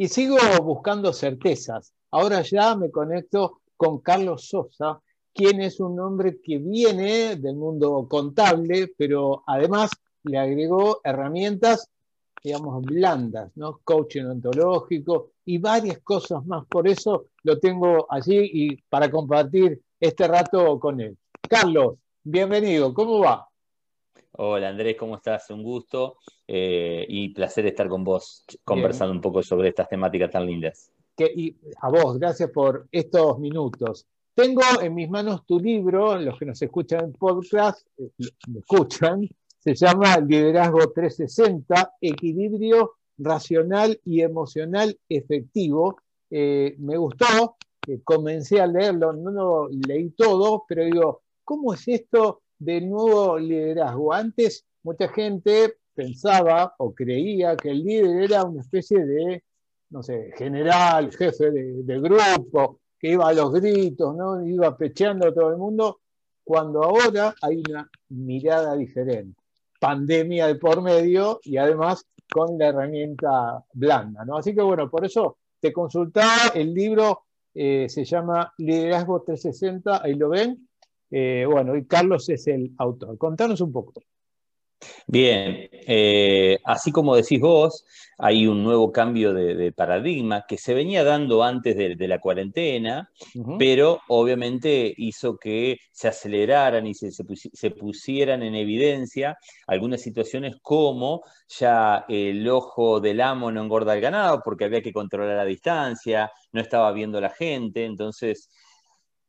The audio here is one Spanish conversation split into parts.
Y sigo buscando certezas. Ahora ya me conecto con Carlos Sosa, quien es un hombre que viene del mundo contable, pero además le agregó herramientas, digamos, blandas, ¿no? Coaching ontológico y varias cosas más. Por eso lo tengo allí y para compartir este rato con él. Carlos, bienvenido, ¿cómo va? Hola Andrés, ¿cómo estás? Un gusto eh, y placer estar con vos conversando un poco sobre estas temáticas tan lindas. y a vos, gracias por estos minutos. Tengo en mis manos tu libro, los que nos escuchan en podcast, eh, me escuchan, se llama Liderazgo 360, Equilibrio Racional y Emocional Efectivo. Eh, me gustó, comencé a leerlo, no lo leí todo, pero digo, ¿cómo es esto del nuevo liderazgo? Antes mucha gente pensaba o creía que el líder era una especie de, no sé, general, jefe de, de grupo, que iba a los gritos, ¿no? iba pecheando a todo el mundo, cuando ahora hay una mirada diferente. Pandemia de por medio y además con la herramienta blanda. ¿no? Así que bueno, por eso te consultaba, el libro eh, se llama Liderazgo 360, ahí lo ven. Eh, bueno, y Carlos es el autor. Contanos un poco. Bien, eh, así como decís vos, hay un nuevo cambio de, paradigma que se venía dando antes de, la cuarentena, pero obviamente hizo que se aceleraran y se, se, pusieran en evidencia algunas situaciones como ya el ojo del amo no engorda el ganado porque había que controlar la distancia, no estaba viendo la gente, entonces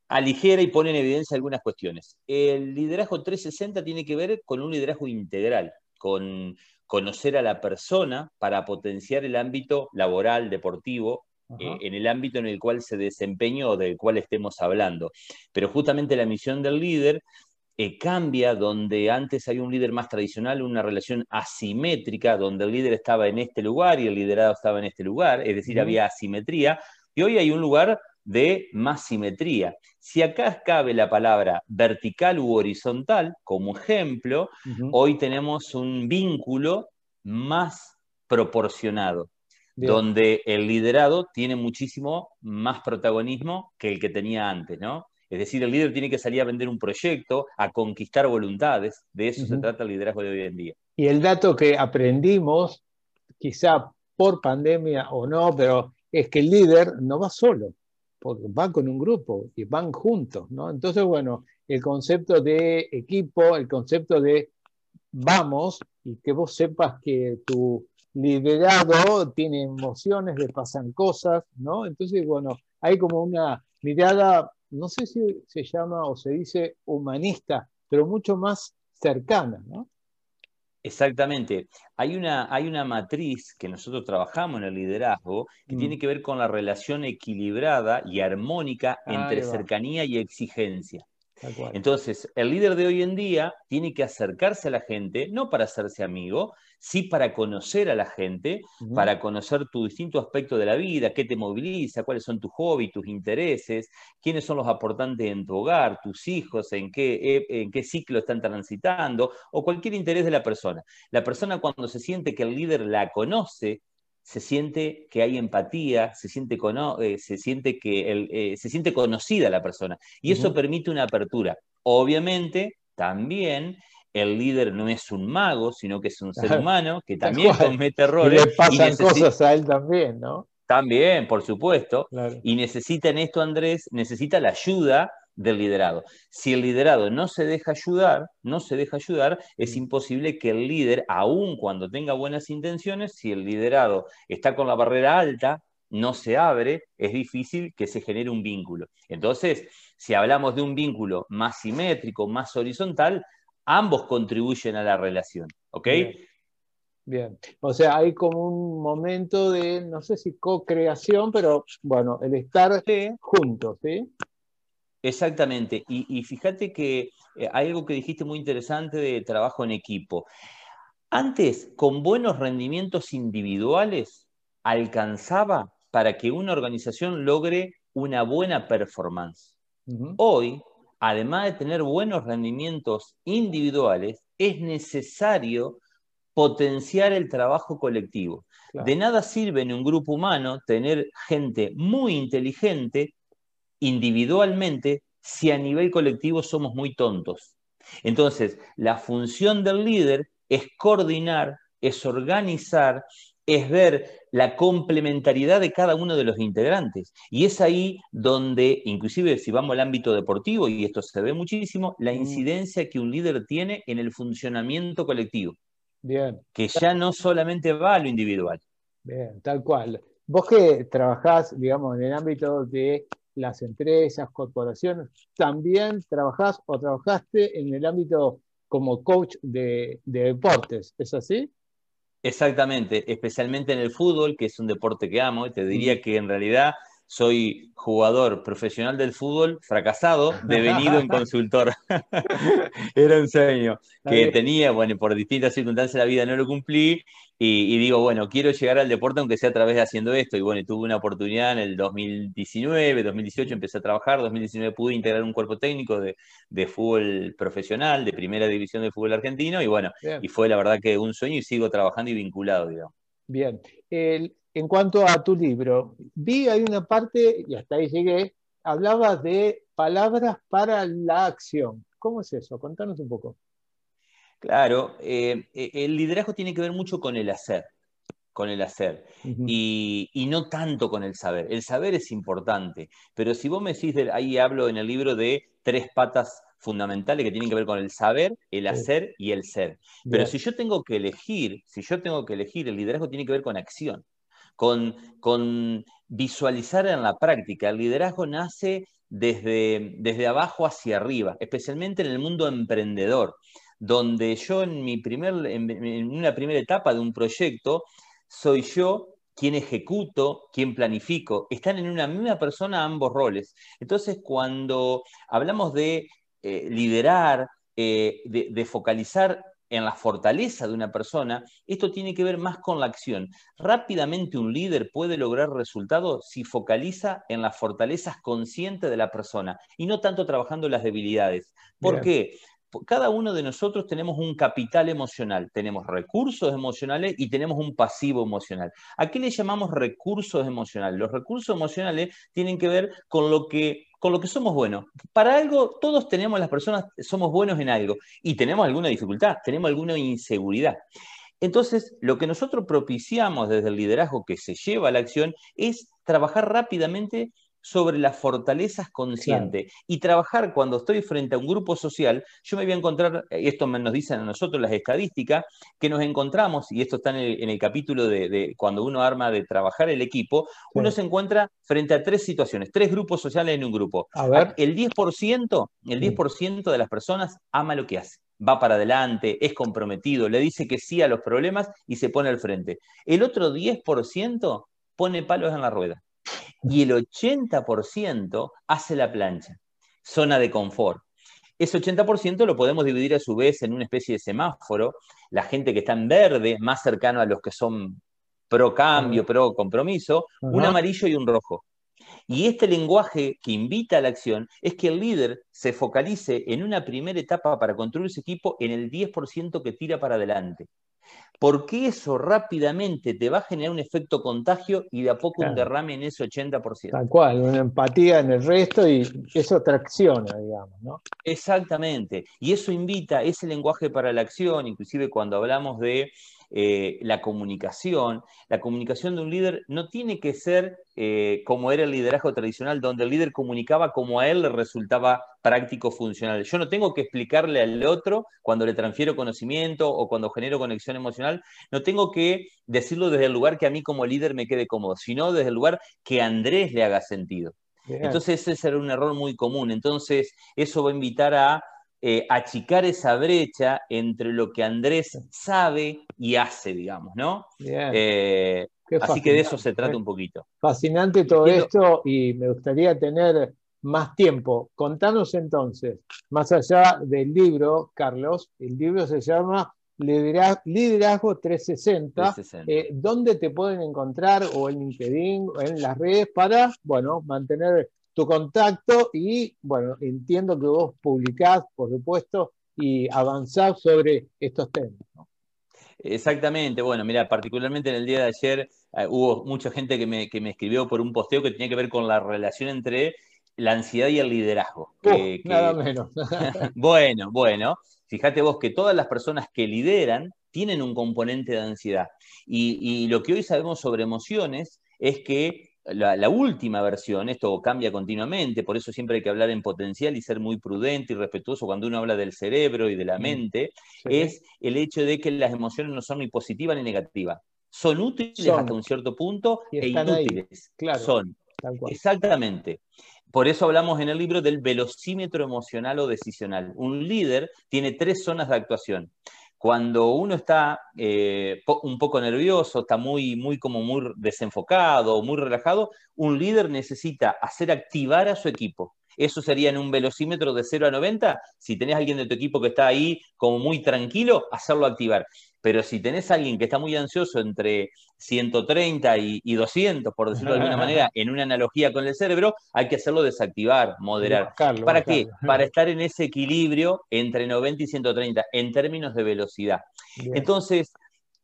aligera y pone en evidencia algunas cuestiones. El liderazgo 360 tiene que ver con un liderazgo integral, con conocer a la persona para potenciar el ámbito laboral, deportivo, eh, en el ámbito en el cual se desempeñó o del cual estemos hablando. Pero justamente la misión del líder eh, cambia donde antes hay un líder más tradicional, una relación asimétrica, donde el líder estaba en este lugar y el liderado estaba en este lugar, es decir, había asimetría, y hoy hay un lugar de más simetría. Si acá cabe la palabra vertical u horizontal, como ejemplo, hoy tenemos un vínculo más proporcionado, donde el liderado tiene muchísimo más protagonismo que el que tenía antes, ¿no? Es decir, el líder tiene que salir a vender un proyecto, a conquistar voluntades. De eso se trata el liderazgo de hoy en día. Y el dato que aprendimos, quizá por pandemia o no, pero es que el líder no va solo porque van con un grupo y van juntos, ¿no? Entonces, bueno, el concepto de equipo, el concepto de vamos y que vos sepas que tu liderado tiene emociones, le pasan cosas, ¿no? Entonces, bueno, hay como una mirada, no sé si se llama o se dice humanista, pero mucho más cercana, ¿no? Exactamente. Hay una, hay una matriz que nosotros trabajamos en el liderazgo que tiene mm. que ver con la relación equilibrada y armónica entre cercanía y exigencia. Entonces, el líder de hoy en día tiene que acercarse a la gente, no para hacerse amigo, sí para conocer a la gente, para conocer tu distinto aspecto de la vida, qué te moviliza, cuáles son tus hobbies, tus intereses, quiénes son los aportantes en tu hogar, tus hijos, en qué, e, en qué ciclo están transitando, o cualquier interés de la persona. La persona cuando se siente que el líder la conoce, se siente que hay empatía, se siente, eh, se siente, que eh, se siente conocida la persona. Y eso permite una apertura. Obviamente, también el líder no es un mago, sino que es un ser humano que también comete errores. Y le pasan cosas a él también, ¿no? También, por supuesto. Y necesita en esto, Andrés, necesita la ayuda del liderado. Si el liderado no se deja ayudar, no se deja ayudar, es mm. imposible que el líder, aun cuando tenga buenas intenciones, si el liderado está con la barrera alta, no se abre, es difícil que se genere un vínculo. Entonces, si hablamos de un vínculo más simétrico, más horizontal, ambos contribuyen a la relación, ¿ok? Bien. O sea, hay como un momento de, no sé si co-creación, pero bueno, el estar juntos, ¿sí? Exactamente. Y, fíjate que eh, hay algo que dijiste muy interesante de trabajo en equipo. Antes, con buenos rendimientos individuales, alcanzaba para que una organización logre una buena performance. Hoy, además de tener buenos rendimientos individuales, es necesario potenciar el trabajo colectivo. De nada sirve en un grupo humano tener gente muy inteligente individualmente si a nivel colectivo somos muy tontos. Entonces, la función del líder es coordinar, es organizar, es ver la complementariedad de cada uno de los integrantes. Y es ahí donde, inclusive si vamos al ámbito deportivo, y esto se ve muchísimo, la mm. incidencia que un líder tiene en el funcionamiento colectivo. Bien. Que ya no solamente va a lo individual. Bien, tal cual. Vos que trabajás, digamos, en el ámbito de las empresas, corporaciones, también trabajás o trabajaste en el ámbito como coach de, deportes, ¿es así? Exactamente, especialmente en el fútbol, que es un deporte que amo, y te diría mm. que en realidad soy jugador profesional del fútbol, fracasado, devenido en consultor. Era un sueño que tenía, bueno, por distintas circunstancias de la vida no lo cumplí y, digo, bueno, quiero llegar al deporte aunque sea a través de haciendo esto. Y bueno, tuve una oportunidad en el 2019, 2018 empecé a trabajar, 2019 pude integrar un cuerpo técnico de, fútbol profesional, de primera división de fútbol argentino y bueno, y fue la verdad que un sueño y sigo trabajando y vinculado, digamos. Bien. En cuanto a tu libro, vi ahí una parte, y hasta ahí llegué, hablabas de palabras para la acción. ¿Cómo es eso? Contanos un poco. Claro, eh, e, el liderazgo tiene que ver mucho con el hacer, con el hacer, y, no tanto con el saber. El saber es importante, pero si vos me decís, ahí hablo en el libro de tres patas fundamentales que tienen que ver con el saber, el hacer y el ser. Pero si yo tengo que elegir, si yo tengo que elegir, el liderazgo tiene que ver con acción, con, visualizar en la práctica. El liderazgo nace desde, abajo hacia arriba, especialmente en el mundo emprendedor donde yo en, mi en, una primera etapa de un proyecto soy yo quien ejecuto, quien planifico. Están en una misma persona ambos roles. Entonces, cuando hablamos de eh, liderar, eh, de, focalizar en la fortaleza de una persona, esto tiene que ver más con la acción. Rápidamente un líder puede lograr resultados si focaliza en las fortalezas conscientes de la persona y no tanto trabajando las debilidades. ¿Por qué? cada uno de nosotros tenemos un capital emocional, tenemos recursos emocionales y tenemos un pasivo emocional. ¿A qué le llamamos recursos emocionales? Los recursos emocionales tienen que ver con lo que con lo que somos buenos. Para algo, todos tenemos, las personas somos buenos en algo y tenemos alguna dificultad, tenemos alguna inseguridad. Entonces, lo que nosotros propiciamos desde el liderazgo que se lleva a la acción es trabajar rápidamente sobre las fortalezas conscientes. Y trabajar cuando estoy frente a un grupo social, yo me voy a encontrar, esto nos dicen a nosotros las estadísticas, que nos encontramos, y esto está en el, capítulo de, cuando uno arma de trabajar el equipo, uno se encuentra frente a tres situaciones, tres grupos sociales en un grupo. El 10%, el 10% de las personas ama lo que hace va para adelante, es comprometido, le dice que sí a los problemas y se pone al frente. El otro 10% pone palos en la rueda y el 80% hace la plancha, zona de confort. Ese 80% lo podemos dividir a su vez en una especie de semáforo, la gente que está en verde, más cercano a los que son pro cambio, pro compromiso, un amarillo y un rojo. Y este lenguaje que invita a la acción es que el líder se focalice en una primera etapa para construir su equipo en el 10% que tira para adelante porque eso rápidamente te va a generar un efecto contagio y de a poco un derrame en ese 80%. Tal cual, una empatía en el resto y eso tracciona, digamos, ¿no? Exactamente, y eso invita ese lenguaje para la acción, inclusive cuando hablamos de eh, la comunicación. La comunicación de un líder no tiene que ser eh, como era el liderazgo tradicional, donde el líder comunicaba como a él le resultaba práctico, funcional. Yo no tengo que explicarle al otro cuando le transfiero conocimiento o cuando genero conexión emocional, no tengo que decirlo desde el lugar que a mí como líder me quede cómodo, sino desde el lugar que a Andrés le haga sentido. Entonces ese será un error muy común. Entonces eso va a invitar a eh, achicar esa brecha entre lo que Andrés sabe y hace, digamos, ¿no? Eh, así que de eso se trata un poquito. Fascinante todo esto y me gustaría tener más tiempo. Contanos entonces, más allá del libro, Carlos, el libro se llama Liderazgo 360, eh, ¿dónde te pueden encontrar o en LinkedIn o en las redes para, bueno, mantener tu contacto y, bueno, entiendo que vos publicás, por supuesto, y avanzás sobre estos temas. Exactamente, bueno, mira, particularmente en el día de ayer eh, hubo mucha gente que me, escribió por un posteo que tenía que ver con la relación entre la ansiedad y el liderazgo. Nada menos. bueno, bueno, fíjate vos que todas las personas que lideran tienen un componente de ansiedad. y lo que hoy sabemos sobre emociones es que la, última versión, esto cambia continuamente, por eso siempre hay que hablar en potencial y ser muy prudente y respetuoso cuando uno habla del cerebro y de la mm, mente, es el hecho de que las emociones no son ni positivas ni negativas. Son útiles hasta un cierto punto e inútiles. Claro, son. Exactamente. Por eso hablamos en el libro del velocímetro emocional o decisional. Un líder tiene tres zonas de actuación cuando uno está eh, un poco nervioso, está muy, muy, como muy desenfocado, muy relajado, un líder necesita hacer activar a su equipo. Eso sería en un velocímetro de 0 a 90. Si tenés alguien de tu equipo que está ahí como muy tranquilo, hacerlo activar. Pero si tenés a alguien que está muy ansioso entre 130 y, 200, por decirlo de alguna manera, en una analogía con el cerebro, hay que hacerlo desactivar, moderar. ¿Para qué? Para estar en ese equilibrio entre 90 y 130 en términos de velocidad. Entonces,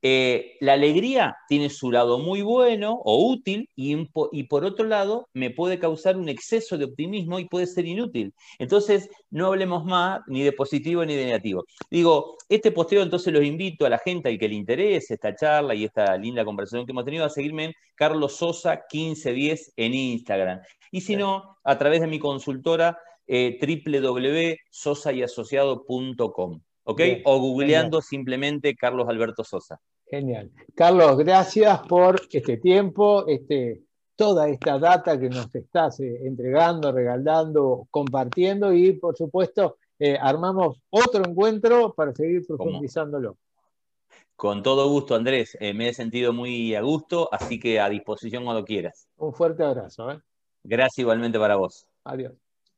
eh, la alegría tiene su lado muy bueno o útil y, por otro lado me puede causar un exceso de optimismo y puede ser inútil. Entonces, no hablemos más ni de positivo ni de negativo. Digo, este posteo entonces los invito a la gente al que le interese esta charla y esta linda conversación que hemos tenido a seguirme en Carlos Sosa 1510 en Instagram. Y si no, a través de mi consultora eh, www.sosaYasociado.com. ¿Ok? o googleando simplemente Carlos Alberto Sosa. Genial. Carlos, gracias por este tiempo, este, toda esta data que nos estás eh, entregando, regalando, compartiendo y por supuesto eh, armamos otro encuentro para seguir profundizándolo. Con todo gusto, Andrés. Eh, me he sentido muy a gusto, así que a disposición cuando quieras. Un fuerte abrazo. Gracias igualmente para vos. Adiós.